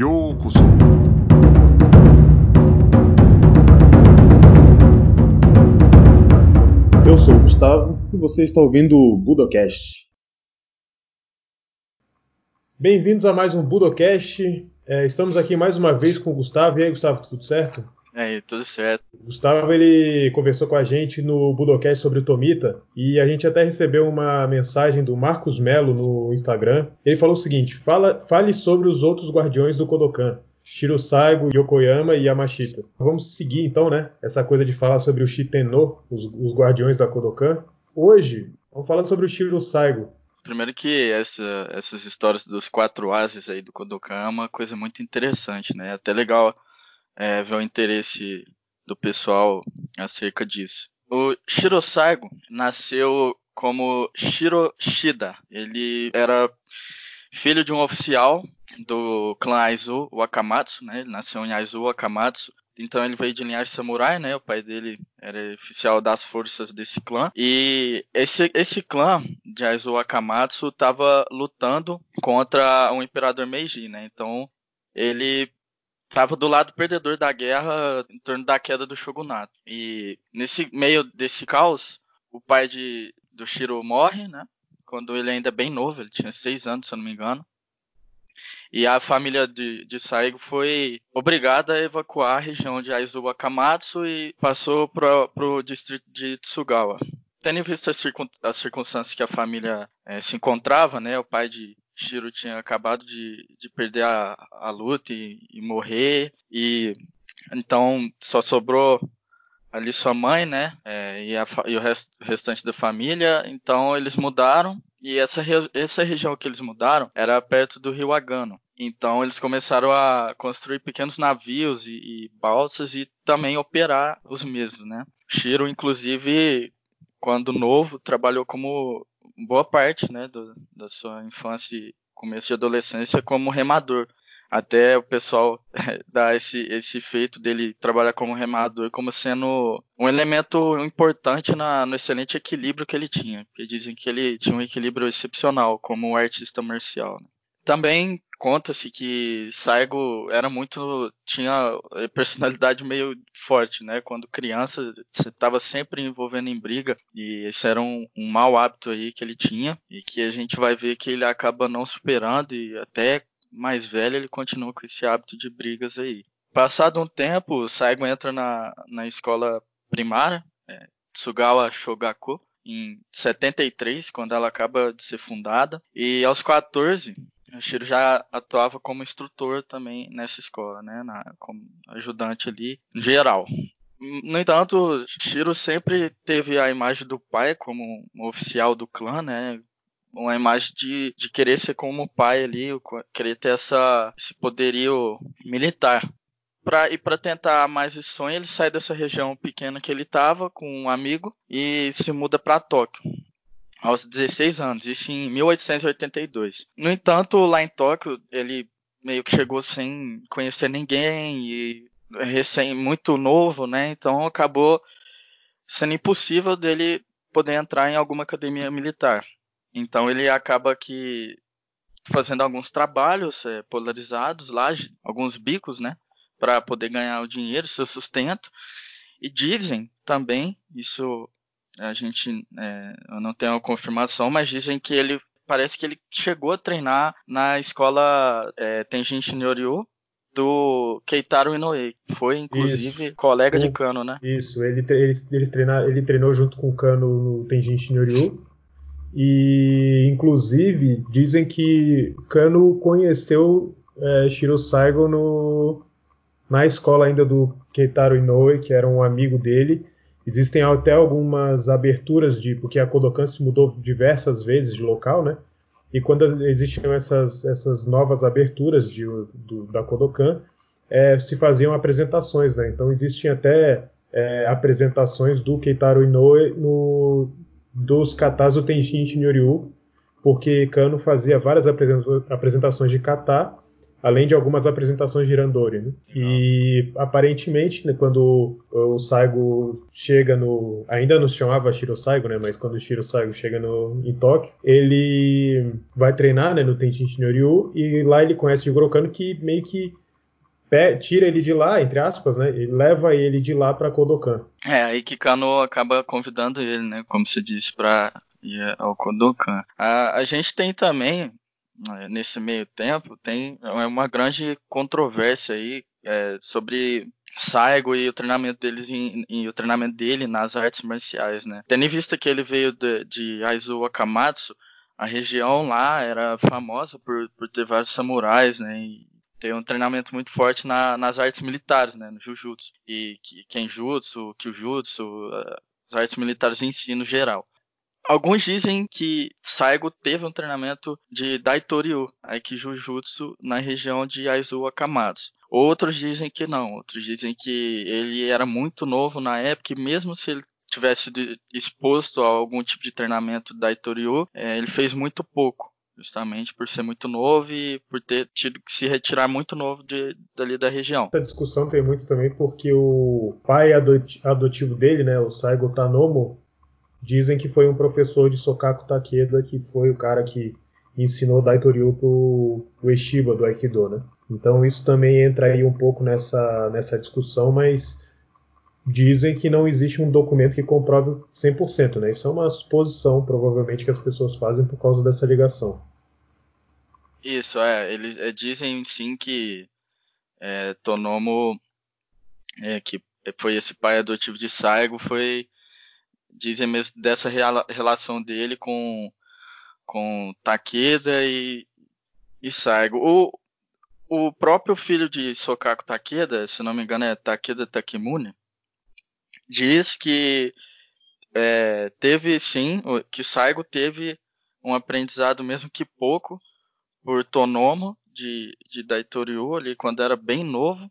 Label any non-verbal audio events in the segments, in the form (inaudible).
Yokoso. Eu sou o Gustavo e você está ouvindo o Budocast. Bem-vindos a mais um Budocast. É, estamos aqui mais uma vez com o Gustavo. E aí, Gustavo, tudo certo? Aí, tudo certo. Gustavo ele conversou com a gente no Budocast sobre o Tomita e a gente até recebeu uma mensagem do Marcos Melo no Instagram. Ele falou o seguinte: Fala, fale sobre os outros guardiões do Kodokan. Shiro Saigo, Yokoyama e Yamashita. Vamos seguir então, né? Essa coisa de falar sobre o Shitenno, os, os guardiões da Kodokan. Hoje, vamos falar sobre o Shiro Saigo. Primeiro que essa, essas histórias dos quatro ases aí do Kodokan é uma coisa muito interessante, né? É até legal é, ver o interesse do pessoal acerca disso. O Shiro Saigo nasceu como Shiro Shida. Ele era filho de um oficial do clã Aizu Wakamatsu, né? Ele nasceu em Aizu Wakamatsu. Então ele veio de linhagem samurai, né? O pai dele era oficial das forças desse clã. E esse, esse clã de Aizu Wakamatsu estava lutando contra o imperador Meiji, né? Então ele estava do lado perdedor da guerra em torno da queda do shogunato. E nesse meio desse caos, o pai de, do Shiro morre, né? Quando ele ainda é bem novo, ele tinha seis anos, se eu não me engano. E a família de, de Saigo foi obrigada a evacuar a região de Aizu Wakamatsu e passou para o distrito de Tsugawa. Tendo em vista as, circun, as circunstâncias que a família é, se encontrava, né, o pai de Shiro tinha acabado de, de perder a, a luta e, e morrer, e então só sobrou ali sua mãe, né? É, e, a, e, o rest, restante da família. Então eles mudaram. E essa, essa região que eles mudaram era perto do rio Agano. Então eles começaram a construir pequenos navios e, e balsas e também operar os mesmos, né? Shiro, inclusive, quando novo, trabalhou como boa parte, né, do, da sua infância e começo de adolescência como remador até o pessoal (laughs) dá esse, esse feito dele trabalhar como remador como sendo um elemento importante na, no excelente equilíbrio que ele tinha. Porque dizem que ele tinha um equilíbrio excepcional como artista marcial. Né? Também conta-se que Saigo era muito tinha personalidade meio forte, né? Quando criança, você estava sempre envolvendo em briga e esse era um, um mau hábito aí que ele tinha e que a gente vai ver que ele acaba não superando e até mais velho, ele continua com esse hábito de brigas aí. Passado um tempo, Saigo entra na, na escola primária, é, Tsugawa Shogaku, em 73, quando ela acaba de ser fundada. E aos 14, Shiro já atuava como instrutor também nessa escola, né, na, como ajudante ali, em geral. No entanto, Shiro sempre teve a imagem do pai como um oficial do clã, né, uma imagem de, de querer ser como o pai ali, querer ter essa, esse poderio militar. Pra, e para tentar mais esse sonho, ele sai dessa região pequena que ele estava com um amigo e se muda para Tóquio aos 16 anos, isso em 1882. No entanto, lá em Tóquio, ele meio que chegou sem conhecer ninguém e recém muito novo, né? Então acabou sendo impossível dele poder entrar em alguma academia militar. Então ele acaba que fazendo alguns trabalhos é, polarizados lá, alguns bicos, né, para poder ganhar o dinheiro, seu sustento. E dizem também, isso a gente é, eu não tenho a confirmação, mas dizem que ele parece que ele chegou a treinar na escola é, Tenjin Shinryu do Keitaro Inoue. Foi, inclusive, isso. colega o, de Kano, né? Isso, ele, ele, ele, treinar, ele treinou junto com o Kano no Tenjin Shinryu. E, inclusive, dizem que Kano conheceu é, Shiro Saigo no, na escola ainda do Keitaro Inoue, que era um amigo dele. Existem até algumas aberturas de. porque a Kodokan se mudou diversas vezes de local, né? E quando existiam essas, essas novas aberturas de, do, da Kodokan, é, se faziam apresentações, né? Então existem até é, apresentações do Keitaro Inoue no, dos katas do Tenshin Shinryu, porque Kano fazia várias apresentações de kata além de algumas apresentações de Irandori. Né? E aparentemente, né, quando o Saigo chega no. Ainda não se chamava Shiro Saigo, né? Mas quando o Shiro Saigo chega no, em Tóquio, ele vai treinar né, no Tenshin Shinryu e lá ele conhece o Jigoro Kano que meio que tira ele de lá, entre aspas, né? E leva ele de lá para Kodokan. É, aí que Kano acaba convidando ele, né? Como se disse, para ir ao Kodokan. A, a gente tem também nesse meio tempo, tem é uma grande controvérsia aí é, sobre Saigo e o treinamento deles em, o treinamento dele nas artes marciais, né? Tendo em vista que ele veio de, de Aizu Akamatsu, a região lá era famosa por, por ter vários samurais, né? E tem um treinamento muito forte na, nas artes militares, né? No Jujutsu e Kenjutsu, Kyujutsu, as artes militares em si no geral. Alguns dizem que Saigo teve um treinamento de Daitoryu, Aikijujutsu, na região de Aizu Akamatsu. Outros dizem que não, outros dizem que ele era muito novo na época e mesmo se ele tivesse exposto a algum tipo de treinamento Daitoryu, é, ele fez muito pouco justamente por ser muito novo e por ter tido que se retirar muito novo de, dali da região. Essa discussão tem muito também porque o pai adotivo dele, né, o Saigo Tanomo, Dizem que foi um professor de Sokaku Takeda que foi o cara que ensinou Daitoryu pro Ueshiba do Aikido, né? Então isso também entra aí um pouco nessa, nessa discussão, mas dizem que não existe um documento que comprove 100%, né? Isso é uma suposição, provavelmente, que as pessoas fazem por causa dessa ligação. Isso, é. Eles é, dizem sim que é, Tonomo, é, que foi esse pai adotivo de Saigo, foi dizem mesmo dessa relação dele com, com Takeda e, e Saigo. O, o próprio filho de Sokaku Takeda, se não me engano é Takeda Takemune, diz que é, teve sim, que Saigo teve um aprendizado mesmo que pouco por Tonomo de, de Daitoryu ali quando era bem novo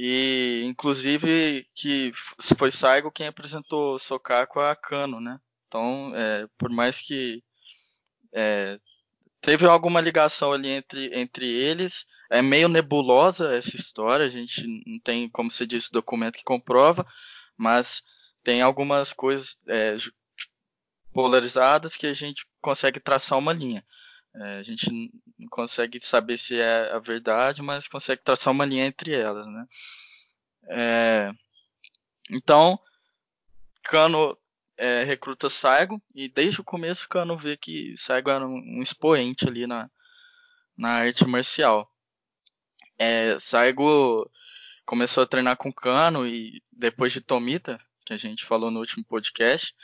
e, inclusive, que foi Saigo quem apresentou Sokaku a Kano, né? Então, é, por mais que é, teve alguma ligação ali entre, entre eles, é meio nebulosa essa história, a gente não tem, como você disse, documento que comprova, mas tem algumas coisas é, polarizadas que a gente consegue traçar uma linha. É, a gente não consegue saber se é a verdade, mas consegue traçar uma linha entre elas, né? É, então, Kano é, recruta Saigo e desde o começo Kano vê que Saigo era um, um expoente ali na, na arte marcial. É, Saigo começou a treinar com Kano e depois de Tomita, que a gente falou no último podcast,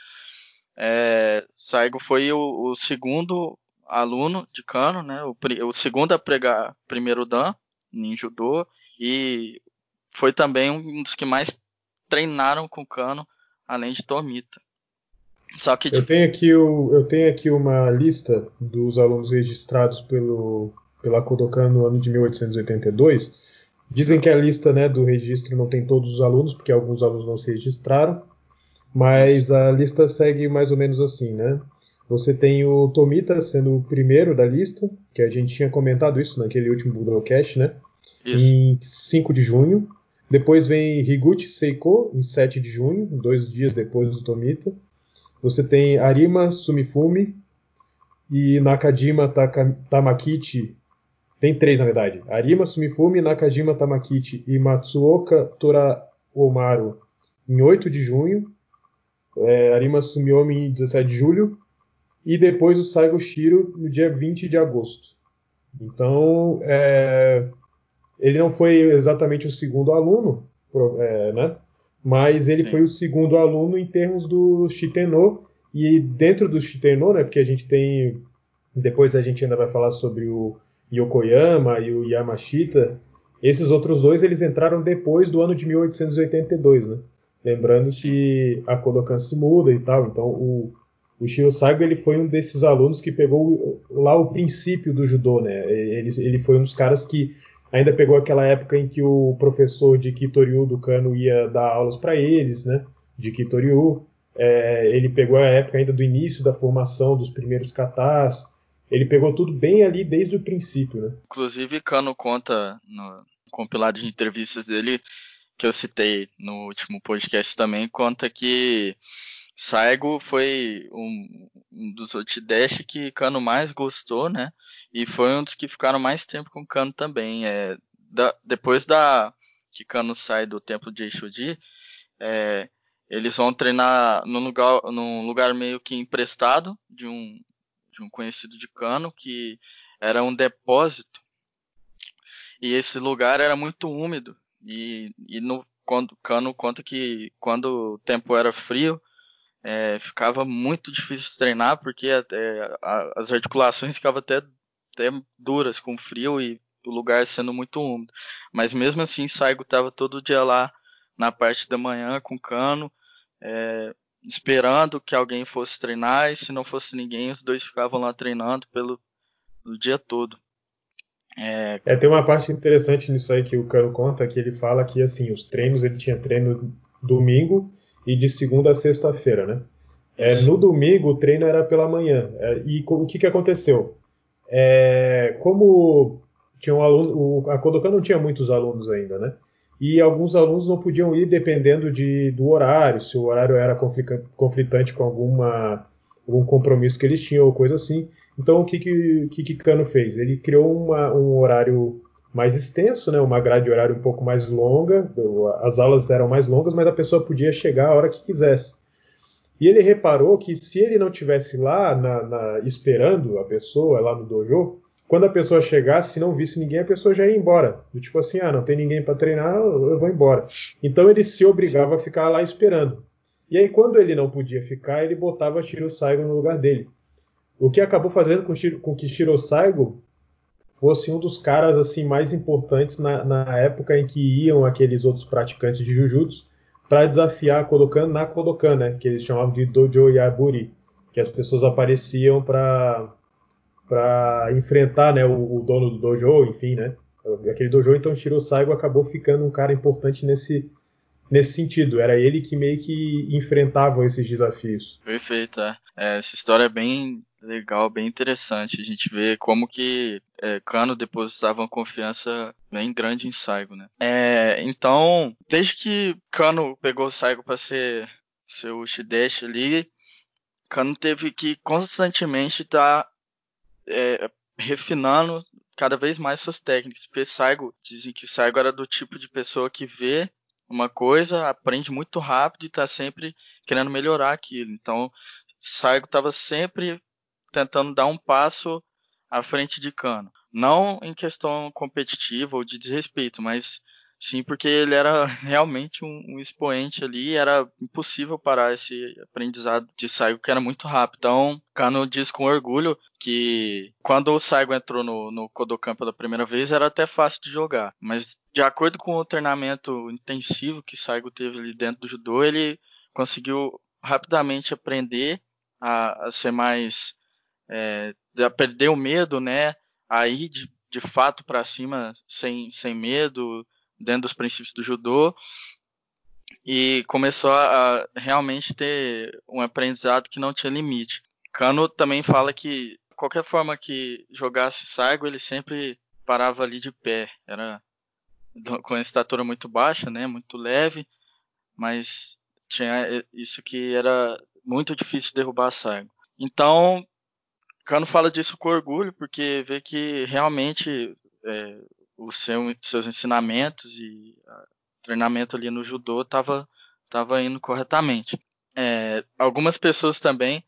é, Saigo foi o, o segundo aluno de Kano, né? O, o segundo a pregar primeiro Dan em judô e foi também um dos que mais treinaram com Kano, além de Tomita. Só que eu tenho aqui o, eu tenho aqui uma lista dos alunos registrados pelo pela Kodokan no ano de 1882. Dizem que a lista né, do registro não tem todos os alunos, porque alguns alunos não se registraram, mas a lista segue mais ou menos assim, né? Você tem o Tomita sendo o primeiro da lista, que a gente tinha comentado isso naquele último Budocast, né? Isso. Em 5 de junho. Depois vem Higuchi Seiko, em 7 de junho, dois dias depois do Tomita. Você tem Arima Sumifumi e Nakajima Taka, Tamakichi. Tem três, na verdade. Arima Sumifumi, Nakajima Tamakichi e Matsuoka Toraomaru em 8 de junho. É, Arima Sumiomi em 17 de julho e depois o Saigo Shiro no dia 20 de agosto. Então, é, ele não foi exatamente o segundo aluno, é, né? mas ele Sim. foi o segundo aluno em termos do Shiteno, e dentro do Shiteno, né, porque a gente tem, depois a gente ainda vai falar sobre o Yokoyama e o Yamashita, esses outros dois eles entraram depois do ano de 1882, né? Lembrando que a Kodokan se muda e tal, então o, o Shio Saigo ele foi um desses alunos que pegou lá o princípio do judô, né? Ele, ele foi um dos caras que ainda pegou aquela época em que o professor de Kitoryu do Kano ia dar aulas para eles, né? De Kitoryu. É, ele pegou a época ainda do início da formação dos primeiros katas. ele pegou tudo bem ali desde o princípio, né? Inclusive, Cano conta no compilado de entrevistas dele, que eu citei no último podcast também, conta que Saigo foi um, um dos Otidash que Cano mais gostou, né? E foi um dos que ficaram mais tempo com Cano também. É, da, depois da que Cano sai do templo de Eixudi, é, eles vão treinar num lugar, num lugar meio que emprestado de um, de um conhecido de Cano, que era um depósito. E esse lugar era muito úmido. E, e no quando Cano conta que quando o tempo era frio, é, ficava muito difícil treinar, porque é, a, as articulações ficavam até, até duras com frio e o lugar sendo muito úmido. Mas mesmo assim, Saigo estava todo dia lá na parte da manhã com Cano, é, esperando que alguém fosse treinar, e se não fosse ninguém, os dois ficavam lá treinando pelo dia todo. É... é... tem uma parte interessante nisso aí que o Cano conta, que ele fala que assim, os treinos, ele tinha treino domingo e de segunda a sexta-feira, né? É, no domingo o treino era pela manhã. É, e o que, que aconteceu? É, como tinha um aluno, o, a Kodokan não tinha muitos alunos ainda, né? E alguns alunos não podiam ir dependendo de, do horário, se o horário era conflitante com alguma, algum compromisso que eles tinham ou coisa assim. Então, o que que, que, que Cano fez? Ele criou uma, um horário mais extenso, né, uma grade horária um pouco mais longa, as aulas eram mais longas, mas a pessoa podia chegar a hora que quisesse. E ele reparou que se ele não tivesse lá na, na, esperando a pessoa lá no dojo, quando a pessoa chegasse, se não visse ninguém, a pessoa já ia embora. Do tipo assim, ah, não tem ninguém para treinar, eu vou embora. Então ele se obrigava a ficar lá esperando. E aí, quando ele não podia ficar, ele botava Shiro Saigo no lugar dele. O que acabou fazendo com, com que Shiro Saigo fosse um dos caras assim mais importantes na, na época em que iam aqueles outros praticantes de Jujutsu para desafiar a Kodokan na Kodokan, né? Que eles chamavam de Dojo Yaburi, que as pessoas apareciam para para enfrentar, né, o, o, dono do dojo, enfim, né? Aquele dojo, então Shiro Saigo acabou ficando um cara importante nesse nesse sentido. Era ele que meio que enfrentava esses desafios. Perfeito, é. é essa história é bem legal, bem interessante. A gente vê como que é, Kano depositava uma confiança bem grande em Saigo, né? É, então, desde que Kano pegou Saigo para ser seu Shideshi ali, Kano teve que constantemente estar tá, é, refinando cada vez mais suas técnicas, porque Saigo, dizem que Saigo era do tipo de pessoa que vê uma coisa, aprende muito rápido e está sempre querendo melhorar aquilo. Então, Saigo estava sempre tentando dar um passo à frente de Cano. Não em questão competitiva ou de desrespeito, mas sim porque ele era (laughs) realmente um, um expoente ali era impossível parar esse aprendizado de Saigo que era muito rápido. Então, Kano diz com orgulho que quando o Saigo entrou no, no Kodokan pela primeira vez era até fácil de jogar, mas de acordo com o treinamento intensivo que Saigo teve ali dentro do judô, ele conseguiu rapidamente aprender a, a ser mais é, perder o medo, né? A ir de, de fato para cima sem, sem medo, dentro dos princípios do judô. E começou a realmente ter um aprendizado que não tinha limite. Kano também fala que qualquer forma que jogasse Saigo, ele sempre parava ali de pé. Era com a estatura muito baixa, né? Muito leve, mas tinha isso que era muito difícil derrubar Saigo. Então, Cano fala disso com orgulho, porque vê que realmente é, os seu, seus ensinamentos e treinamento ali no judô estava tava indo corretamente. É, algumas pessoas também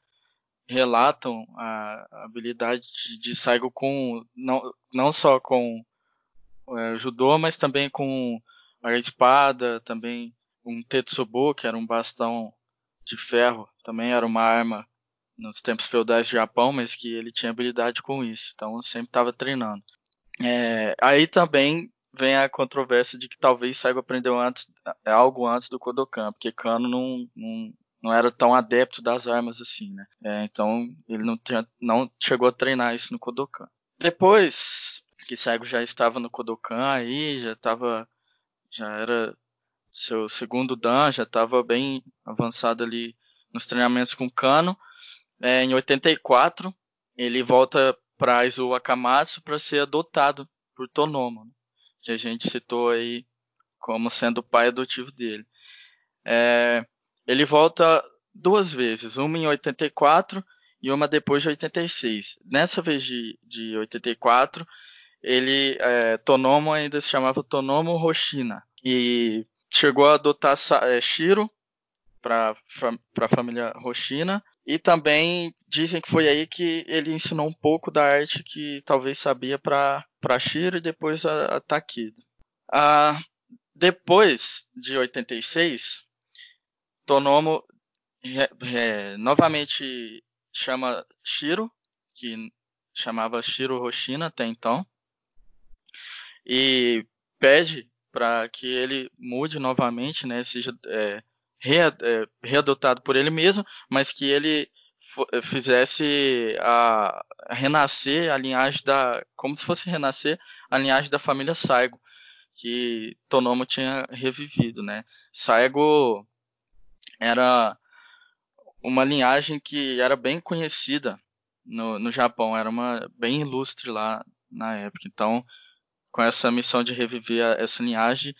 relatam a, habilidade de, de Saigo com não, não só com é, judô, mas também com a espada, também um tetsubo, que era um bastão de ferro, também era uma arma nos tempos feudais do Japão, mas que ele tinha habilidade com isso, então sempre estava treinando. É, aí também vem a controvérsia de que talvez Saigo aprendeu antes, é, algo antes do Kodokan, porque Kano não, não, não era tão adepto das armas assim, né? É, então ele não, tinha, não chegou a treinar isso no Kodokan. Depois que Saigo já estava no Kodokan aí, já estava, já era seu segundo dan, já estava bem avançado ali nos treinamentos com Kano, é, em 84, ele volta para Izu Wakamatsu para ser adotado por Tonomo, né? que a gente citou aí como sendo o pai adotivo dele. É, ele volta duas vezes, uma em 84 e uma depois de 86. Nessa vez de, de 84, ele, é, Tonomo ainda se chamava Tonomo Hoshina e chegou a adotar é, Shiro para a família Hoshina e também dizem que foi aí que ele ensinou um pouco da arte que talvez sabia para Shiro e depois a, a. Ah, depois de 86, Tonomo é, novamente chama Shiro, que chamava Shiro Hoshina até então, e pede para que ele mude novamente, né, seja é, readotado por ele mesmo, mas que ele fizesse a, a, renascer a linhagem da, como se fosse renascer a linhagem da família Saigo, que Tonomo tinha revivido, né? Saigo era uma linhagem que era bem conhecida no, no Japão, era uma bem ilustre lá na época. Então, com essa missão de reviver essa linhagem,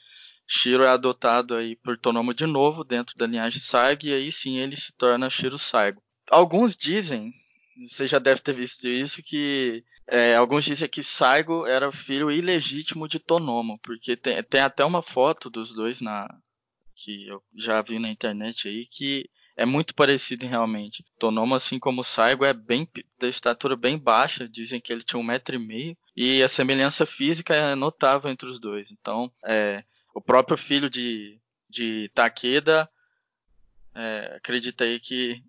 Shiro é adotado aí por Tonomo de novo dentro da linhagem Saigo e aí sim ele se torna Shiro Saigo. Alguns dizem, você já deve ter visto isso, que é, alguns dizem que Saigo era filho ilegítimo de Tonomo, porque tem, tem até uma foto dos dois na que eu já vi na internet aí que é muito parecido realmente. Tonomo, assim como Saigo, é bem da estatura bem baixa. Dizem que ele tinha um metro e meio. E a semelhança física é notável entre os dois. Então, é, o próprio filho de, de Takeda é, acredita aí que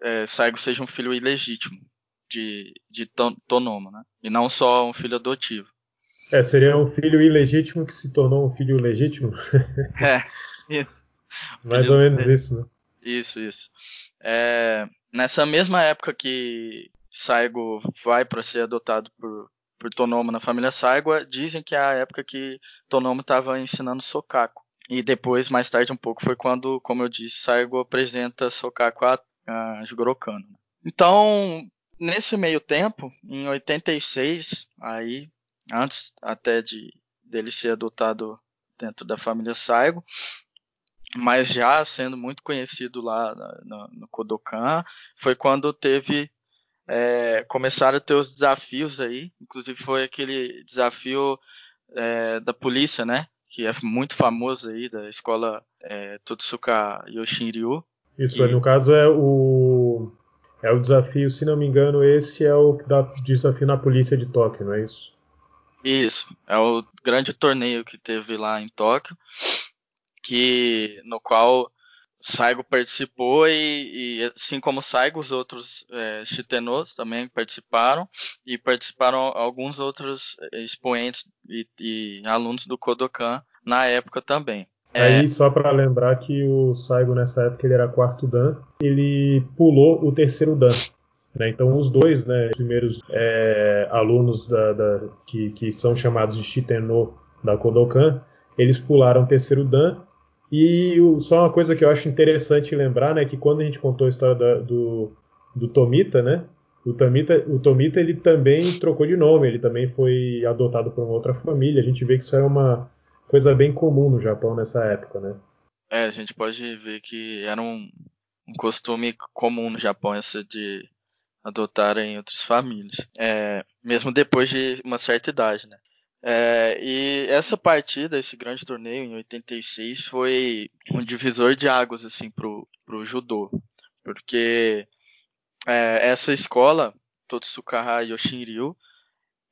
é, Saigo seja um filho ilegítimo de, de Tonomo, né? E não só um filho adotivo. É, seria um filho ilegítimo que se tornou um filho legítimo? (laughs) é, isso. Mais filho ou menos isso, né? Isso, isso. É, nessa mesma época que Saigo vai para ser adotado por, por Tonomo na família Saigo, dizem que é a época que Tonomo estava ensinando Sokaku. E depois, mais tarde um pouco, foi quando, como eu disse, Saigo apresenta Sokaku a, a Jigoro Kano. Então, nesse meio tempo, em 86, aí, antes até de dele ser adotado dentro da família Saigo, mas já sendo muito conhecido lá no, no Kodokan, foi quando teve é, começaram a ter os desafios aí, inclusive foi aquele desafio é, da polícia, né? Que é muito famoso aí, da escola é, Tutsuka Yoshinryu. Isso, e... no caso é o é o desafio, se não me engano, esse é o desafio na polícia de Tóquio, não é isso? Isso, é o grande torneio que teve lá em Tóquio que no qual Saigo participou e, e, assim como Saigo, os outros é, chitenos também participaram e participaram alguns outros é, expoentes e, e alunos do Kodokan na época também. Aí, é... só para lembrar que o Saigo nessa época ele era quarto Dan, ele pulou o terceiro Dan. Né? Então, os dois né, primeiros é, alunos da, da, que, que, são chamados de Shiteno da Kodokan, eles pularam o terceiro Dan e só uma coisa que eu acho interessante lembrar, né, que quando a gente contou a história da, do, do Tomita, né, o Tomita, o Tomita ele também trocou de nome, ele também foi adotado por uma outra família. A gente vê que isso era uma coisa bem comum no Japão nessa época, né? É, a gente pode ver que era um, um costume comum no Japão essa de adotarem outras famílias, é, mesmo depois de uma certa idade, né? É, e essa partida, esse grande torneio em 86, foi um divisor de águas assim pro, pro judô, porque é, essa escola, Totsukaha Yoshinryu,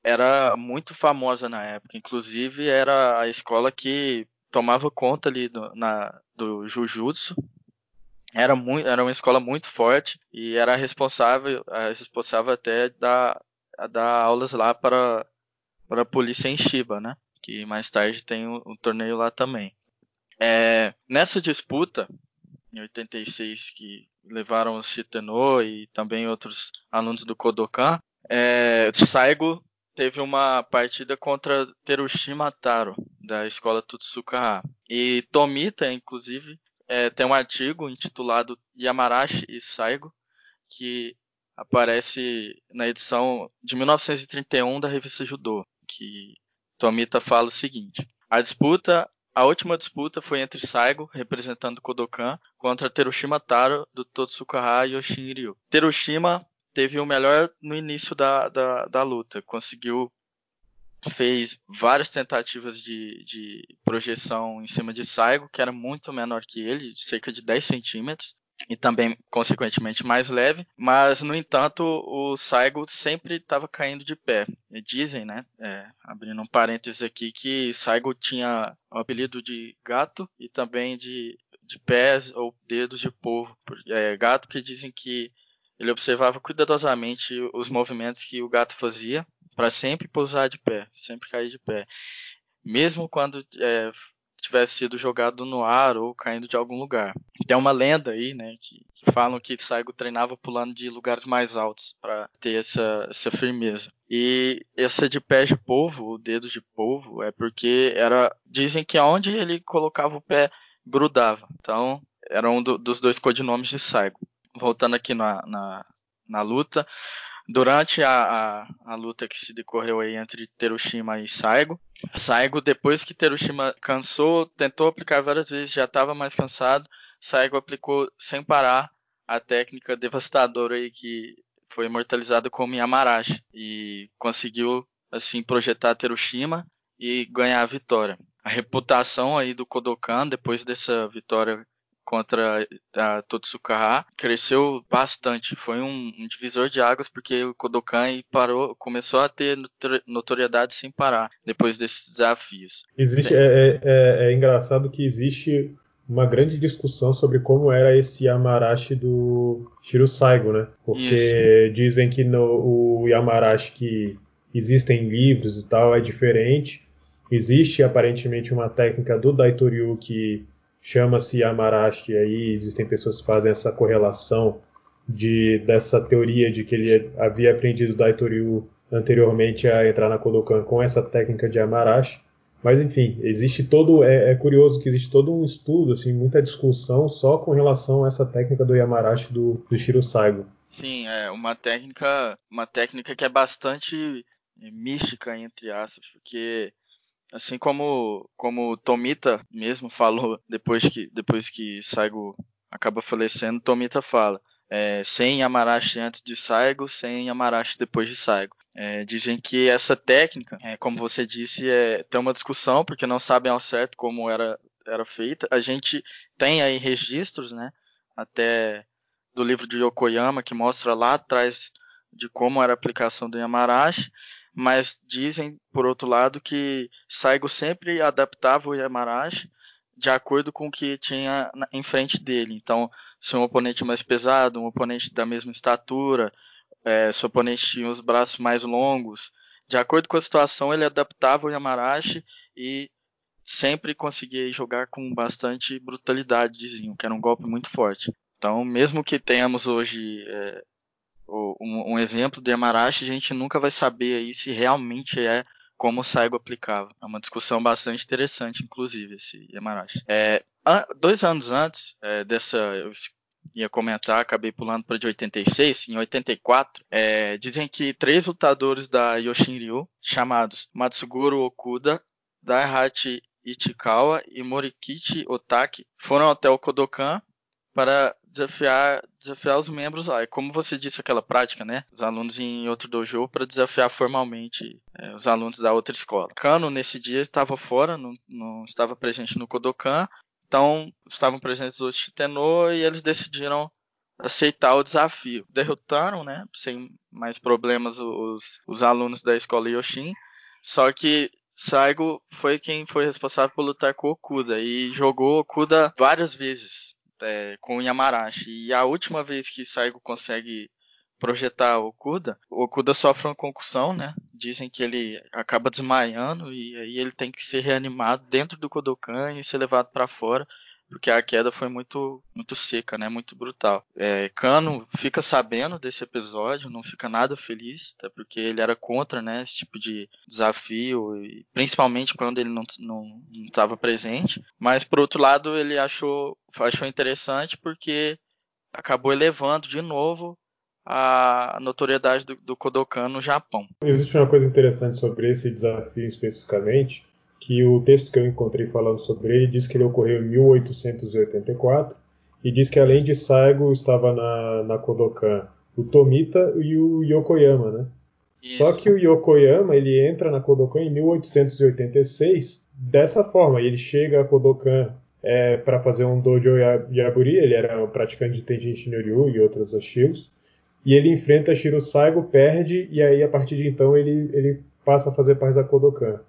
era muito famosa na época. Inclusive era a escola que tomava conta ali do, na, do Jujutsu. Era, muito, era uma escola muito forte e era responsável, responsável até da dar aulas lá para para a polícia em Shiba, né? Que mais tarde tem o torneio lá também. É, nessa disputa, em 86, que levaram o Shiteno e também outros alunos do Kodokan, é, Saigo teve uma partida contra Terushima Taro, da escola Tutsukaha. E Tomita, inclusive, é, tem um artigo intitulado Yamarashi e Saigo, que aparece na edição de 1931 da revista Judô, que Tomita fala o seguinte: a disputa, a última disputa foi entre Saigo, representando Kodokan, contra Terushima Taro do Totsukaha Yoshin Ryu. Terushima teve o melhor no início da, da, da luta, conseguiu fez várias tentativas de, de projeção em cima de Saigo, que era muito menor que ele, cerca de 10 centímetros, e também, consequentemente, mais leve, mas, no entanto, o Saigo sempre estava caindo de pé. E dizem, né, é, abrindo um parênteses aqui, que Saigo tinha o apelido de gato e também de, de pés ou dedos de povo. É, gato que dizem que ele observava cuidadosamente os movimentos que o gato fazia para sempre pousar de pé, sempre cair de pé. Mesmo quando é, tivesse sido jogado no ar ou caindo de algum lugar. Tem uma lenda aí, né, que, que falam que Saigo treinava pulando de lugares mais altos para ter essa, essa firmeza. E essa de pé de polvo, o dedo de polvo, é porque era dizem que aonde ele colocava o pé grudava. Então era um do, dos dois codinomes de Saigo. Voltando aqui na, na, na luta, durante a, a, a, luta que se decorreu aí entre Terushima e Saigo. Saigo, depois que Terushima cansou, tentou aplicar várias vezes, já estava mais cansado. Saigo aplicou sem parar a técnica devastadora aí que foi imortalizada como Yamarashi e conseguiu assim projetar Terushima e ganhar a vitória. A reputação aí do Kodokan depois dessa vitória contra a Totsukaha cresceu bastante. Foi um, um, divisor de águas porque o Kodokan parou, começou a ter notoriedade sem parar depois desses desafios. Existe, é, é, é, é, engraçado que existe uma grande discussão sobre como era esse Yamarashi do Shiro Saigo, né? Porque Isso. dizem que no, o Yamarashi que existem livros e tal é diferente. Existe aparentemente uma técnica do Daitoryu que chama-se Amarashi, aí existem pessoas que fazem essa correlação de, dessa teoria de que ele havia aprendido Daitoryu anteriormente a entrar na Kodokan com essa técnica de Amarashi. Mas enfim, existe todo é, é, curioso que existe todo um estudo, assim, muita discussão só com relação a essa técnica do Yamarashi do, do Shiro Saigo. Sim, é uma técnica, uma técnica que é bastante mística entre aspas, porque Assim como como Tomita mesmo falou (laughs) depois que depois que Saigo acaba falecendo, Tomita fala é, sem Yamarashi antes de Saigo, sem Yamarashi depois de Saigo. É, dizem que essa técnica, é, como você disse, é, tem uma discussão porque não sabem ao certo como era era feita. A gente tem aí registros, né, até do livro de Yokoyama que mostra lá atrás de como era a aplicação do Yamarashi mas dizem, por outro lado, que Saigo sempre adaptava o Yamarashi de acordo com o que tinha em frente dele. Então, se um oponente mais pesado, um oponente da mesma estatura, é, se o oponente tinha os braços mais longos, de acordo com a situação, ele adaptava o Yamarashi e sempre conseguia jogar com bastante brutalidade, diziam, que era um golpe muito forte. Então, mesmo que tenhamos hoje é, um, um exemplo do Yamarashi, a gente nunca vai saber aí se realmente é como o Saigo aplicava. É uma discussão bastante interessante, inclusive, esse Yamarashi. É, dois anos antes é, dessa, eu ia comentar, acabei pulando para de 86, em 84, é, dizem que três lutadores da Yoshinryu, chamados Matsuguro Okuda, Daihachi Ichikawa e Morikichi Otaki, foram até o Kodokan para desafiar, desafiar os membros lá. É como você disse aquela prática, né? Os alunos em outro dojo para desafiar formalmente é, os alunos da outra escola. Kano nesse dia estava fora, não, não estava presente no Kodokan, então estavam presentes os Shitenô e eles decidiram aceitar o desafio. Derrotaram, né, sem mais problemas os, os alunos da escola Yoshin, só que Saigo foi quem foi responsável por lutar com Okuda e jogou Okuda várias vezes é, com o Yamarashi. E a última vez que Saigo consegue projetar o Okuda, o Okuda sofre uma concussão, né? Dizem que ele acaba desmaiando e aí ele tem que ser reanimado dentro do Kodokan e ser levado para fora porque a queda foi muito muito seca, né? Muito brutal. É, Kano fica sabendo desse episódio, não fica nada feliz, até porque ele era contra, né? Esse tipo de desafio, e principalmente quando ele não estava presente. Mas por outro lado, ele achou achou interessante porque acabou elevando de novo a notoriedade do, do Kodokan no Japão. Existe uma coisa interessante sobre esse desafio especificamente, que o texto que eu encontrei falando sobre ele diz que ele ocorreu em 1884 e diz que além de Saigo estava na, na Kodokan o Tomita e o Yokoyama, né? Isso. Só que o Yokoyama ele entra na Kodokan em 1886 dessa forma. Ele chega a Kodokan é, para fazer um dojo Yaburi, ele era um praticante de Tenjin Shinryu e outros estilos. E ele enfrenta Shiro Saigo, perde, e aí a partir de então ele, ele passa a fazer parte da Kodokan.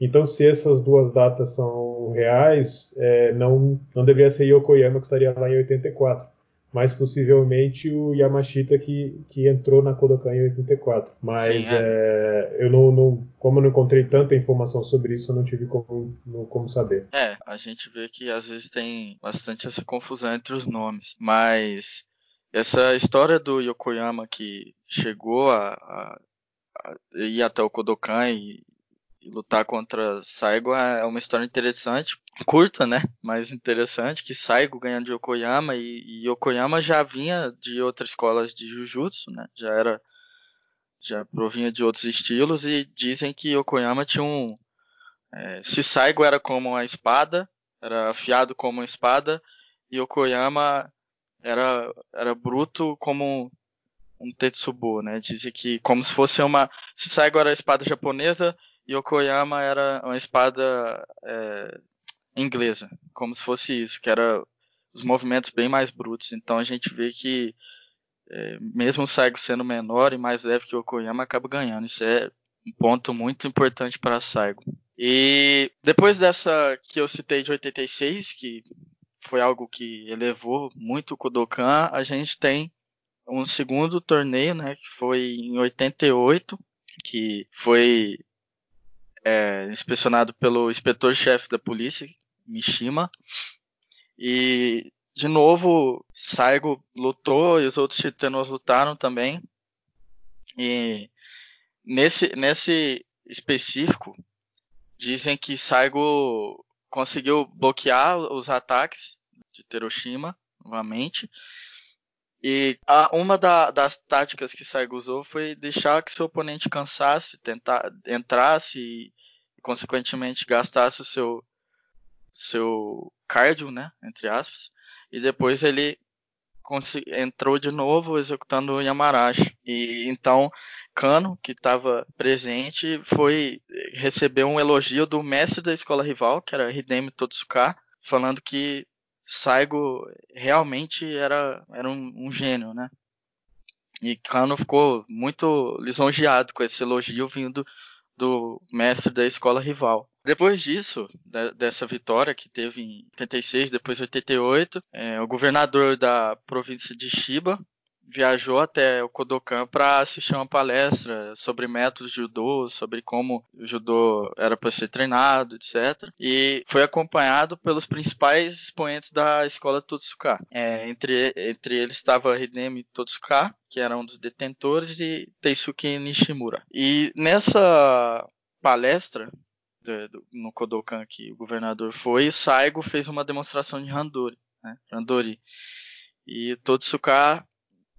Então, se essas duas datas são reais, é, não, não deveria ser Yokoyama que estaria lá em 84 mas possivelmente o Yamashita que, que entrou na Kodokan em 84. Mas Sim, é. É, eu não, não, como eu não encontrei tanta informação sobre isso, eu não tive como, não, como saber. É, a gente vê que às vezes tem bastante essa confusão entre os nomes, mas essa história do Yokoyama que chegou a, a, a ir até o Kodokan e, lutar contra Saigo é uma história interessante, curta, né? Mas interessante, que Saigo ganhando de Yokoyama e, e Yokoyama já vinha de outras escolas de Jujutsu, né? Já era já provinha de outros estilos e dizem que Yokoyama tinha um é, se Saigo era como uma espada, era afiado como uma espada, e Yokoyama era era bruto como um Tetsubo, né? Dizem que como se fosse uma se Saigo era a espada japonesa, Yokoyama era uma espada é, inglesa, como se fosse isso, que era os movimentos bem mais brutos. Então a gente vê que é, mesmo o Saigo sendo menor e mais leve que o Yokoyama acaba ganhando. Isso é um ponto muito importante para Saigo. E depois dessa que eu citei de 86, que foi algo que elevou muito o Kodokan, a gente tem um segundo torneio, né, que foi em 88, que foi é, inspecionado pelo inspetor-chefe da polícia, Mishima. E, de novo, Saigo lutou e os outros titanos lutaram também. E nesse, nesse específico, dizem que Saigo conseguiu bloquear os ataques de Hiroshima novamente. E a, uma da, das táticas que Saigo usou foi deixar que seu oponente cansasse, tentar entrasse e, consequentemente gastasse o seu seu cardio, né, entre aspas, e depois ele entrou de novo executando o Yamarashi. E então Kano, que estava presente, foi receber um elogio do mestre da escola rival, que era Hidemi Totsuka, falando que Saigo realmente era, era um, um gênio, né? E Kano ficou muito lisonjeado com esse elogio vindo do mestre da escola rival. Depois disso, dessa vitória que teve em 86, depois 88, é, o governador da província de Shiba viajou até o Kodokan para assistir uma palestra sobre métodos de judô, sobre como o judô era para ser treinado, etc. E foi acompanhado pelos principais expoentes da escola Totsuka. É, entre, entre eles estava Hidemi Totsuka, que era um dos detentores, e Teisuke Nishimura. E nessa palestra no Kodokan que o governador foi, Saigo fez uma demonstração de Handori, né, Handori. E Totsuka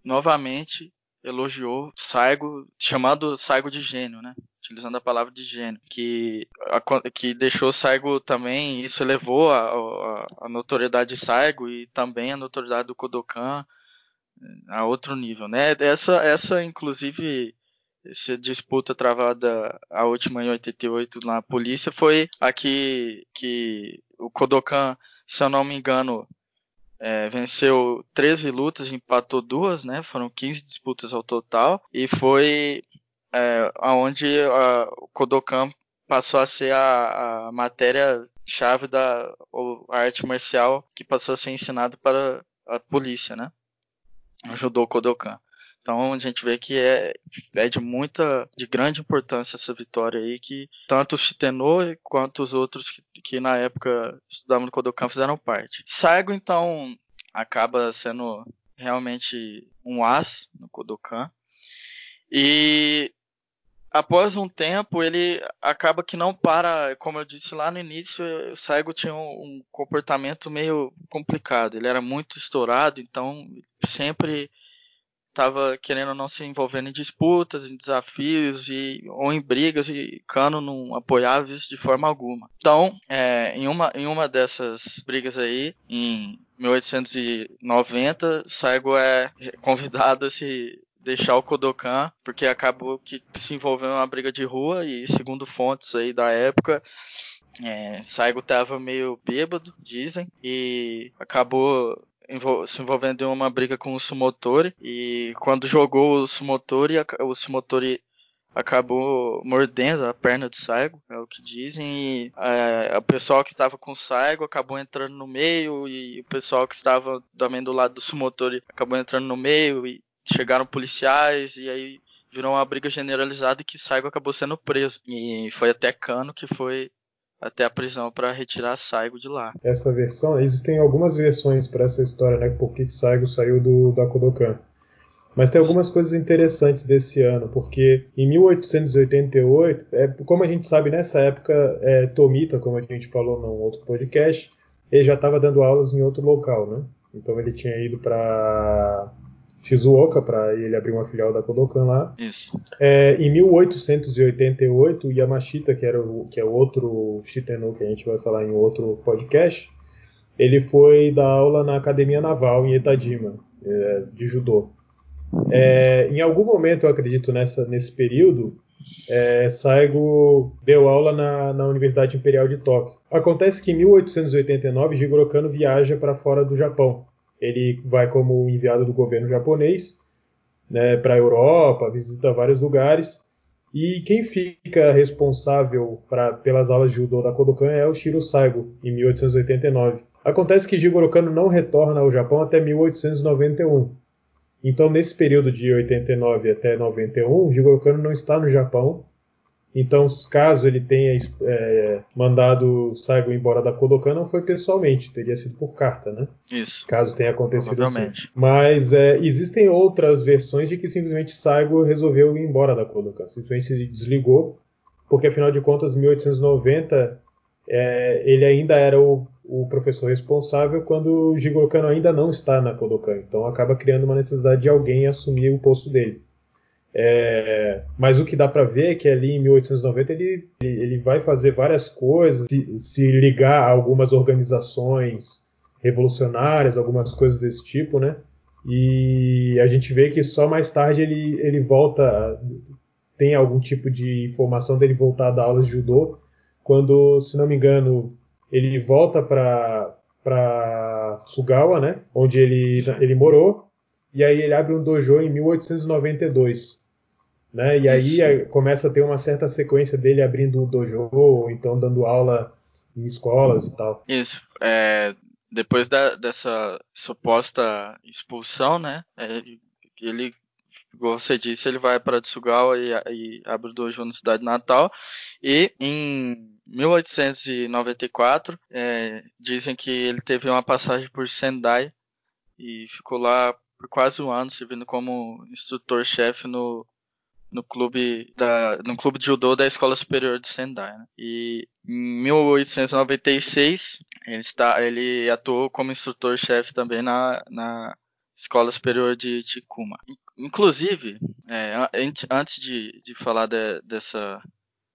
novamente elogiou Saigo, chamando Saigo de gênio, né? Utilizando a palavra de gênio, que, a, que deixou Saigo também, isso elevou a, a, a, notoriedade de Saigo e também a notoriedade do Kodokan a outro nível, né? Essa, essa inclusive, essa disputa travada a última em 88 na polícia foi a que, que o Kodokan, se eu não me engano, é, venceu 13 lutas, empatou duas, né? Foram 15 disputas ao total. E foi é, onde o Kodokan passou a ser a, a matéria-chave da a arte marcial que passou a ser ensinado para a polícia, né? O judô Kodokan. Então a gente vê que é, é de muita, de grande importância essa vitória aí, que tanto o Shitenoi quanto os outros que, que na época estudavam no Kodokan fizeram parte. Saigo então acaba sendo realmente um as no Kodokan. E após um tempo ele acaba que não para, como eu disse lá no início, o Saigo tinha um, um comportamento meio complicado. Ele era muito estourado, então sempre estava querendo não se envolvendo em disputas, em desafios e, ou em brigas e Kano não apoiava isso de forma alguma. Então, é, em, uma, em uma dessas brigas aí, em 1890, Saigo é convidado a se deixar o Kodokan, porque acabou que se envolveu em uma briga de rua e segundo fontes aí da época, é, Saigo tava meio bêbado, dizem, e acabou se envolvendo em uma briga com o Sumotori e quando jogou o Sumotori, o Sumotori acabou mordendo a perna de Saigo, é o que dizem, e é, o pessoal que estava com o Saigo acabou entrando no meio, e o pessoal que estava também do lado do Sumotori acabou entrando no meio, e chegaram policiais e aí virou uma briga generalizada que Saigo acabou sendo preso. E foi até Kano que foi até a prisão para retirar Saigo de lá. Essa versão, existem algumas versões para essa história, né? Por que Saigo saiu do da Kodokan. Mas tem algumas coisas interessantes desse ano, porque em 1888, é, como a gente sabe nessa época, é, Tomita, como a gente falou num outro podcast, ele já estava dando aulas em outro local, né? Então ele tinha ido para Shizuoka para ele abrir uma filial da Kodokan lá. Isso. É, em 1888, Yamashita, que era o, que é outro Shiteno que a gente vai falar em outro podcast, ele foi dar aula na Academia Naval em Etajima, é, de judô. É, em algum momento, eu acredito nessa, nesse período, é, Saigo deu aula na, na, Universidade Imperial de Tóquio. Acontece que em 1889, Jigoro Kano viaja para fora do Japão ele vai como enviado do governo japonês né, para a Europa, visita vários lugares. E quem fica responsável pra, pelas aulas de judô da Kodokan é o Shiro Saigo, em 1889. Acontece que Jigoro Kano não retorna ao Japão até 1891. Então, nesse período de 89 até 91, Jigoro Kano não está no Japão então, caso ele tenha é, mandado Saigo embora da Kodokan, não foi pessoalmente, teria sido por carta, né? Isso. Caso tenha acontecido assim. Mas é, existem outras versões de que simplesmente Saigo resolveu ir embora da Kodokan, simplesmente se desligou, porque afinal de contas, em 1890, é, ele ainda era o, o, professor responsável quando o Jigoro Kano ainda não está na Kodokan. Então acaba criando uma necessidade de alguém assumir o posto dele. É, mas o que dá para ver é que ali em 1890 ele, ele vai fazer várias coisas, se, se, ligar a algumas organizações revolucionárias, algumas coisas desse tipo, né? E a gente vê que só mais tarde ele, ele volta, tem algum tipo de informação dele voltar a dar aulas de judô, quando, se não me engano, ele volta para Sugawa, né? Onde ele, ele morou, e aí ele abre um dojo em 1892. Né? E aí é, começa a ter uma certa sequência dele abrindo o dojo, ou então dando aula em escolas e tal. Isso. É, depois da, dessa suposta expulsão, né? É, ele, como você disse, ele vai para Tsugawa e, e abre o dojo na cidade natal. E em 1894, é, dizem que ele teve uma passagem por Sendai e ficou lá por quase um ano servindo como instrutor-chefe no no clube da no clube de judô da Escola Superior de Sendai. Né? E em 1896 ele está ele atuou como instrutor-chefe também na, na Escola Superior de Tikuma. Inclusive, é, antes de, de falar de, dessa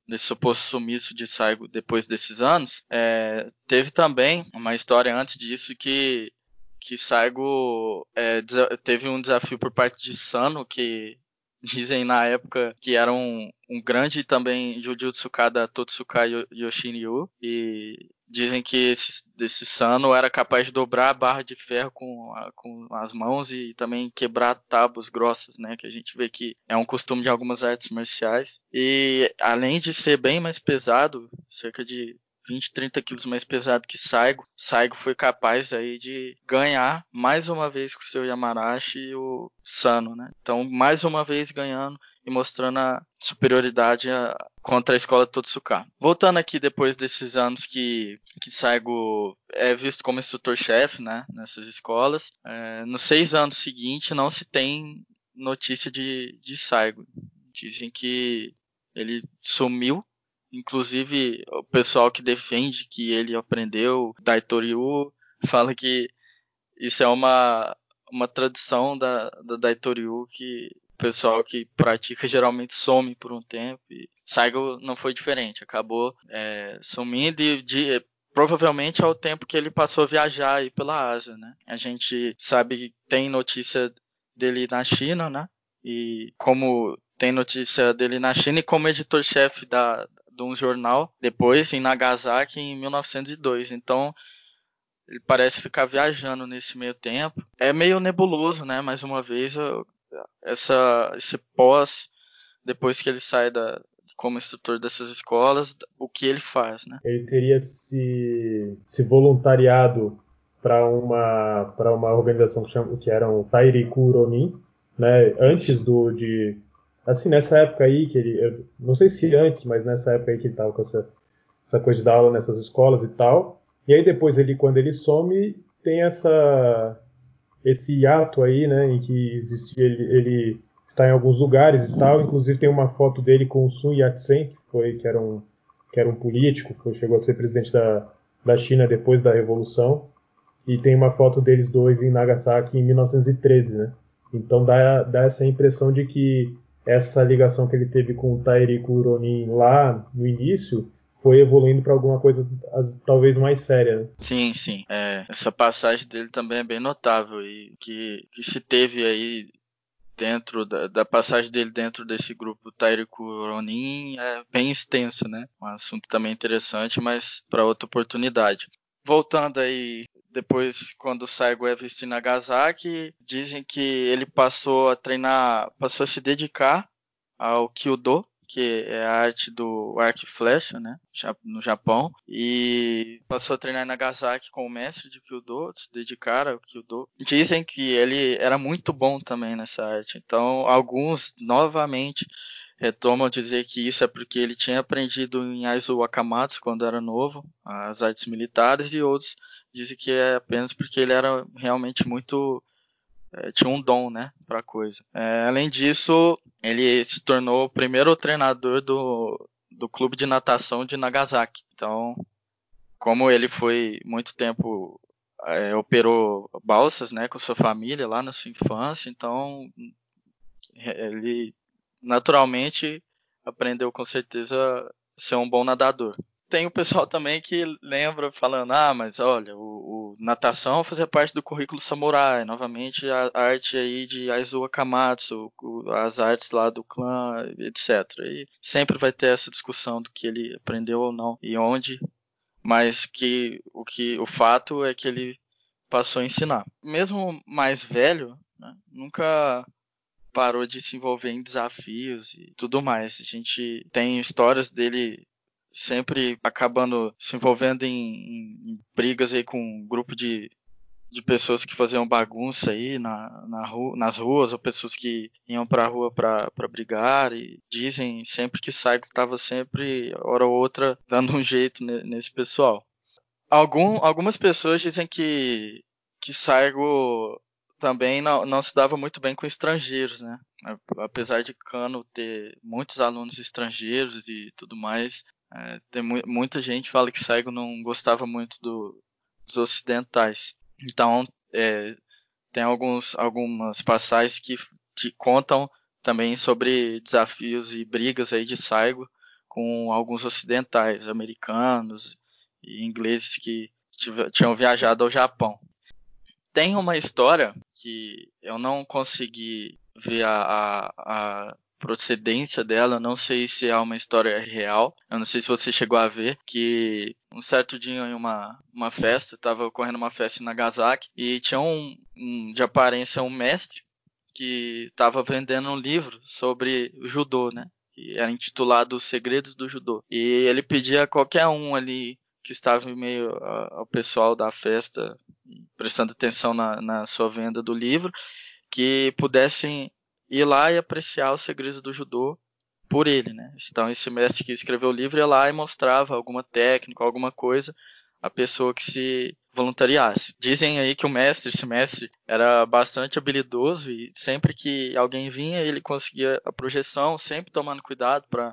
desse suposto sumiço de Saigo depois desses anos, é, teve também uma história antes disso que que Saigo é, teve um desafio por parte de Sano, que dizem na época que era um, um grande também Jujutsu Kada Totsuka Yoshinryu e dizem que esse, esse Sano era capaz de dobrar a barra de ferro com, a, com as mãos e também quebrar tábuas grossas, né? Que a gente vê que é um costume de algumas artes marciais. E além de ser bem mais pesado, cerca de 20, 30 quilos mais pesado que Saigo. Saigo foi capaz aí de ganhar mais uma vez com o seu Yamarashi e o Sano, né? Então, mais uma vez ganhando e mostrando a superioridade a, contra a escola Totsuka. Voltando aqui depois desses anos que, que Saigo é visto como instrutor-chefe, né? Nessas escolas. É, nos seis anos seguintes não se tem notícia de, de Saigo. Dizem que ele sumiu Inclusive, o pessoal que defende que ele aprendeu Daitoryu fala que isso é uma, uma tradição da, da Daitoryu que o pessoal que pratica geralmente some por um tempo. E Saigo não foi diferente, acabou é, sumindo e de, provavelmente ao tempo que ele passou a viajar aí pela Ásia, né? A gente sabe que tem notícia dele na China, né? E como tem notícia dele na China e como editor-chefe da, de um jornal, depois em Nagasaki em 1902. Então, ele parece ficar viajando nesse meio tempo. É meio nebuloso, né? Mais uma vez, essa, esse pós, depois que ele sai da, como instrutor dessas escolas, o que ele faz, né? Ele teria se, se voluntariado para uma uma organização que, chama, que era o Tairiku Ronin, né? Antes do de assim nessa época aí que ele, não sei se antes, mas nessa época aí que ele estava com essa essa coisa de dar aula nessas escolas e tal. E aí depois ele, quando ele some, tem essa esse ato aí, né, em que existe ele, ele está em alguns lugares e tal. Inclusive tem uma foto dele com o Sun Yat-sen, que foi que era um que era um político, que chegou a ser presidente da, da China depois da revolução. E tem uma foto deles dois em Nagasaki em 1913, né? Então dá, dá essa impressão de que essa ligação que ele teve com o Tairiku Ronin lá no início foi evoluindo para alguma coisa talvez mais séria. Né? Sim, sim. É, essa passagem dele também é bem notável e que, que se teve aí dentro da, da, passagem dele dentro desse grupo Tairiku Ronin é bem extenso, né? Um assunto também interessante, mas para outra oportunidade. Voltando aí, depois quando visto em Nagasaki, dizem que ele passou a treinar, passou a se dedicar ao Kyudo, que é a arte do arco e flecha, né, no Japão, e passou a treinar em Nagasaki com o mestre de Kyudo, se dedicar ao Kyudo. Dizem que ele era muito bom também nessa arte, então alguns novamente retomam dizer que isso é porque ele tinha aprendido em Aizu Wakamatsu quando era novo, as artes militares, e outros dizem que é apenas porque ele era realmente muito é, tinha um dom, né, para coisa. É, além disso, ele se tornou o primeiro treinador do, do clube de natação de Nagasaki. Então, como ele foi muito tempo é, operou balsas, né, com sua família lá na sua infância, então ele naturalmente aprendeu com certeza ser um bom nadador tem o pessoal (laughs) também que lembra falando, ah, mas olha, o, o natação fazia parte do currículo samurai, novamente a, arte aí de Aizu Akamatsu, as artes lá do clã, etc. E sempre vai ter essa discussão do que ele aprendeu ou não e onde, mas que o que o fato é que ele passou a ensinar. Mesmo mais velho, né, nunca parou de se envolver em desafios e tudo mais. A gente tem histórias dele sempre acabando se envolvendo em, em brigas aí com um grupo de, de pessoas que faziam bagunça aí na, na rua, nas ruas, ou pessoas que iam para a rua para brigar, e dizem sempre que Saigo estava sempre, hora ou outra, dando um jeito nesse pessoal. Algum, algumas pessoas dizem que, que Saigo também não, não se dava muito bem com estrangeiros, né? Apesar de Kano ter muitos alunos estrangeiros e tudo mais, é, tem mu muita gente fala que Saigo não gostava muito do, dos ocidentais. Então, é, tem alguns, algumas passagens que, que contam também sobre desafios e brigas aí de Saigo com alguns ocidentais, americanos e ingleses que tinham viajado ao Japão. Tem uma história que eu não consegui ver a, a, a procedência dela, não sei se é uma história real. Eu não sei se você chegou a ver que um certo dia em uma, uma festa, estava ocorrendo uma festa em Nagasaki e tinha um, um de aparência um mestre que estava vendendo um livro sobre o judô, né? Que era intitulado Os Segredos do Judô. E ele pedia a qualquer um ali que estava em meio ao pessoal da festa, prestando atenção na, na sua venda do livro, que pudessem ir lá e apreciar os segredos do judô por ele, né? Então esse mestre que escreveu o livro ia lá e mostrava alguma técnica, alguma coisa a pessoa que se voluntariasse. Dizem aí que o mestre, esse mestre, era bastante habilidoso e sempre que alguém vinha ele conseguia a projeção, sempre tomando cuidado para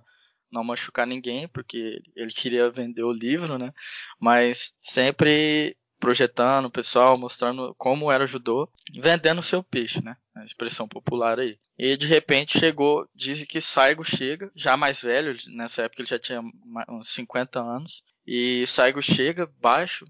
não machucar ninguém, porque ele queria vender o livro, né? Mas sempre projetando o pessoal, mostrando como era o judô, vendendo seu peixe, né? A expressão popular aí. E de repente chegou, dizem que Saigo chega, já mais velho, nessa época ele já tinha uns 50 anos, e Saigo chega baixo,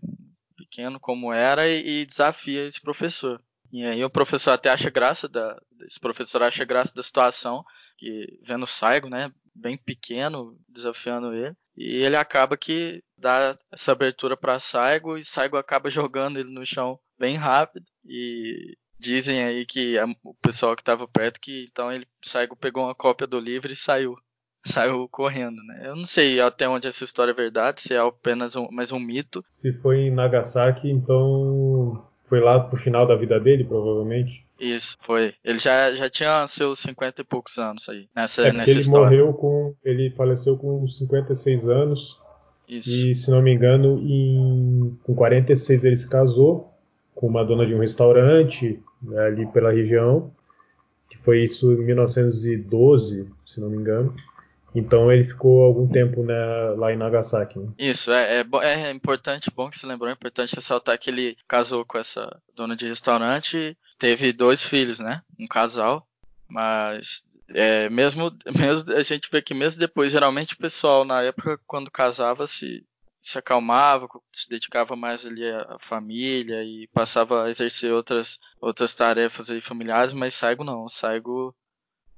pequeno como era, e, e desafia esse professor. E aí o professor até acha graça da, esse professor acha graça da situação, que vendo o Saigo, né, bem pequeno, desafiando ele, e ele acaba que dá essa abertura para Saigo e Saigo acaba jogando ele no chão bem rápido e dizem aí que o pessoal que estava perto que então ele Saigo pegou uma cópia do livro e saiu (laughs) saiu correndo, né? Eu não sei até onde essa história é verdade, se é apenas um, mais um mito. Se foi em Nagasaki, então foi lá pro final da vida dele, provavelmente. Isso, foi. Ele já, já tinha seus 50 e poucos anos aí, nessa, é nessa ele história. morreu com. Ele faleceu com 56 anos. Isso. E, se não me engano, em, com 46 ele se casou com uma dona de um restaurante né, ali pela região, que foi isso em 1912, se não me engano. Então ele ficou algum tempo né, lá em Nagasaki. Né? Isso, é, é, é, importante, bom que você lembrou, é importante ressaltar que ele casou com essa dona de restaurante, teve dois filhos, né? Um casal. Mas é, mesmo, (laughs) mesmo a gente vê que mesmo depois, geralmente o pessoal na época, quando casava, se, se acalmava, se dedicava mais ali à família e passava a exercer outras, outras tarefas aí familiares, mas Saigo não. Saigo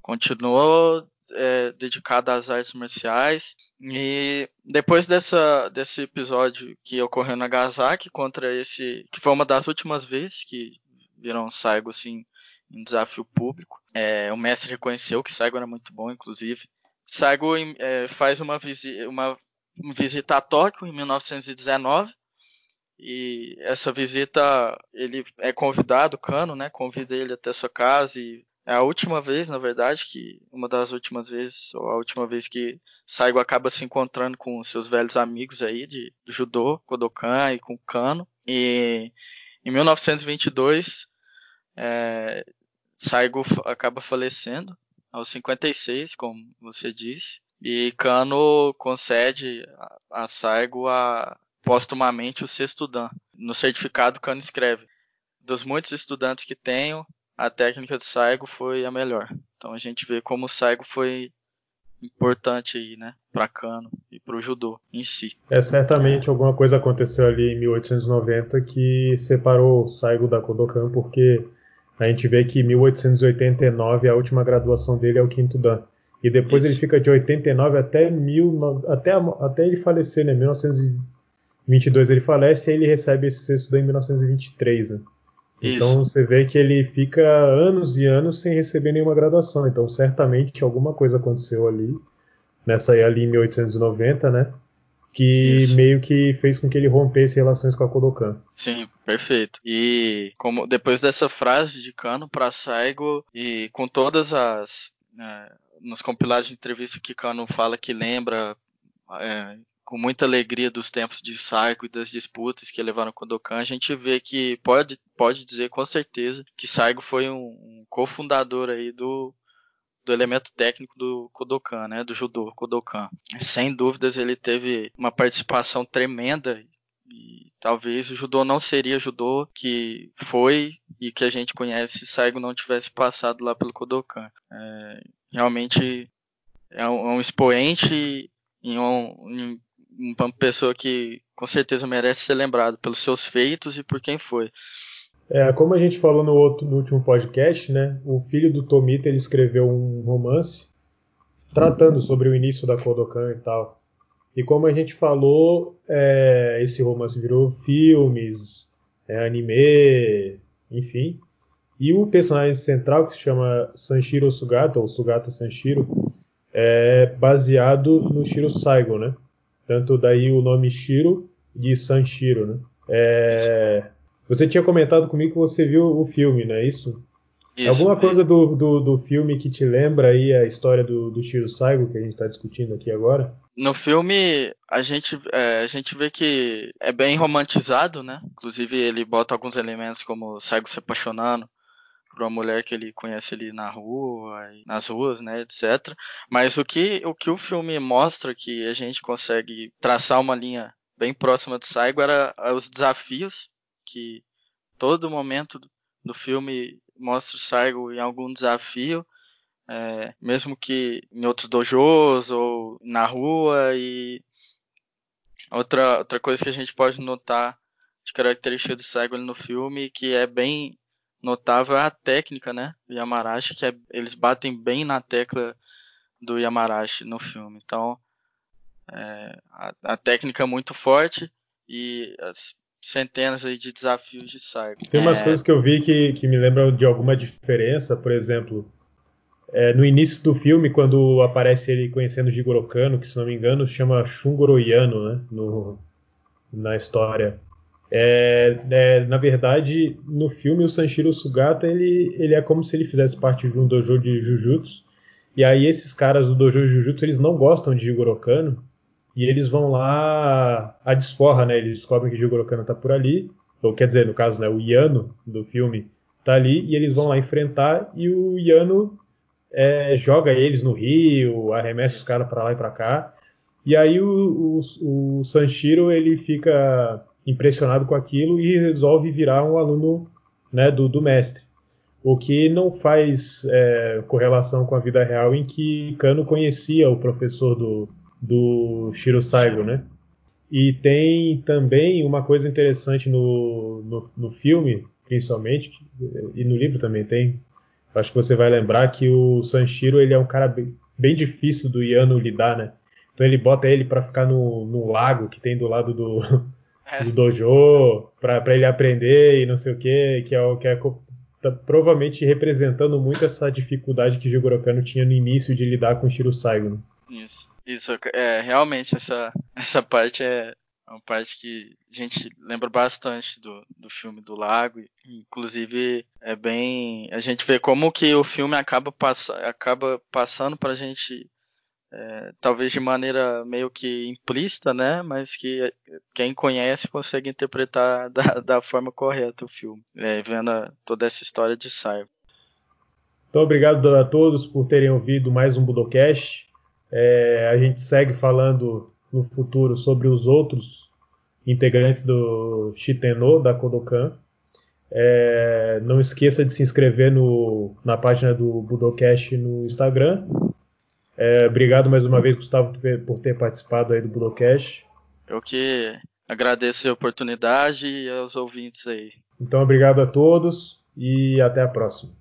continuou é, dedicado às artes marciais. E depois dessa, desse episódio que ocorreu na Nagasaki contra esse, que foi uma das últimas vezes que viram Saigo assim em desafio público, é, o mestre reconheceu que Saigo era muito bom, inclusive. Saigo é, faz uma, visi uma visita a Tóquio em 1919 e essa visita ele é convidado, Kano, né, convida ele até sua casa e é a última vez, na verdade, que uma das últimas vezes, ou a última vez que Saigo acaba se encontrando com seus velhos amigos aí de, do judô, Kodokan e com Kano. E em 1922, é, Saigo acaba falecendo aos 56, como você disse, e Kano concede a, a Saigo a, postumamente o sexto dan. No certificado, Kano escreve: Dos muitos estudantes que tenho, a técnica de Saigo foi a melhor. Então a gente vê como o Saigo foi importante aí, né, para Kano e para o judô em si. É certamente alguma coisa aconteceu ali em 1890 que separou o Saigo da Kodokan, porque a gente vê que em 1889 a última graduação dele é o quinto dan. E depois Isso. ele fica de 89 até, mil, até, até ele falecer, né? 1922 ele falece e ele recebe esse sexto dan em 1923, né? Então você vê que ele fica anos e anos sem receber nenhuma graduação. Então certamente alguma coisa aconteceu ali, nessa ali em 1890, né? Que Isso. meio que fez com que ele rompesse relações com a Kodokan. Sim, perfeito. E como depois dessa frase de Kano para Saigo e com todas as é, nos compilados de entrevista que Kano fala que lembra é, com muita alegria dos tempos de Saigo e das disputas que levaram com o Kodokan, a gente vê que pode, pode dizer com certeza que Saigo foi um, um cofundador aí do, do elemento técnico do Kodokan, né, do judô Kodokan. Sem dúvidas ele teve uma participação tremenda e talvez o judô não seria judô que foi e que a gente conhece se Saigo não tivesse passado lá pelo Kodokan. É, realmente é um, é um expoente em um, em uma pessoa que com certeza merece ser lembrado pelos seus feitos e por quem foi. É, como a gente falou no, outro, no último podcast, né, o filho do Tomita ele escreveu um romance tratando sobre o início da Kodokan e tal. E como a gente falou, é, esse romance virou filmes, é, anime, enfim. E o personagem central, que se chama Sanshiro Sugata, ou Sugata Sanshiro, é baseado no Shiro Saigo, né? Tanto daí o nome Shiro de Sanshiro, né? É, você tinha comentado comigo que você viu o filme, não é isso? isso Alguma coisa do, do, do, filme que te lembra aí a história do, do Shiro Saigo que a gente está discutindo aqui agora? No filme a gente, é, a gente vê que é bem romantizado, né? Inclusive ele bota alguns elementos como o Saigo se apaixonando por uma mulher que ele conhece ali na rua, nas ruas, né, etc. Mas o que, o que o filme mostra que a gente consegue traçar uma linha bem próxima do Saigo era os desafios que todo momento do filme mostra o Saigo em algum desafio, é, mesmo que em outros dojos ou na rua e outra outra coisa que a gente pode notar de característica do Saigo no filme que é bem notável é a técnica, né, do Yamarashi, que é, eles batem bem na tecla do Yamarashi no filme. Então, é, a, a, técnica é muito forte e as centenas aí de desafios de Saigo. Tem umas é... coisas que eu vi que, que me lembram de alguma diferença, por exemplo, é, no início do filme, quando aparece ele conhecendo Jigoro Kano, que se não me engano chama Shungoro Yano, né, no, na história. É, é, na verdade, no filme, o Sanshiro Sugata ele, ele é como se ele fizesse parte de um dojo de Jujutsu. E aí, esses caras do dojo de Jujutsu eles não gostam de Jigoro Kano. E eles vão lá a desforra, né? Eles descobrem que Jigoro Kano tá por ali. Ou quer dizer, no caso, né, o Yano do filme tá ali. E eles vão lá enfrentar. E o Yano é, joga eles no rio, arremessa os caras para lá e para cá. E aí o, o, o Sanshiro ele fica impressionado com aquilo e resolve virar um aluno né, do, do, mestre. O que não faz é, correlação com a vida real em que Kano conhecia o professor do, do Shiro Saigo, né? E tem também uma coisa interessante no, no, no, filme, principalmente, e no livro também tem. Acho que você vai lembrar que o Sanshiro ele é um cara bem, bem difícil do Yano lidar, né? Então ele bota ele para ficar no, no lago que tem do lado do. (laughs) do dojo para ele aprender e não sei o que, que é o que é tá provavelmente representando muito essa dificuldade que Jigoro Kano tinha no início de lidar com Shiro Saigo. Né? Isso, isso é realmente essa essa parte é uma parte que a gente lembra bastante do, do filme do lago. Inclusive, é bem. A gente vê como que o filme acaba, pass acaba passando pra gente é, talvez de maneira meio que implícita, né? Mas que quem conhece consegue interpretar (laughs) da, da forma correta o filme, é, vendo a, toda essa história de Cyber. Então, obrigado a todos por terem ouvido mais um Budocast. É, a gente segue falando no futuro sobre os outros integrantes do Shiteno, da Kodokan. É, não esqueça de se inscrever no, na página do Budocast no Instagram é, obrigado mais uma vez, Gustavo, por ter participado aí do Budocast. Eu que agradeço a oportunidade e aos ouvintes aí. Então, obrigado a todos e até a próxima.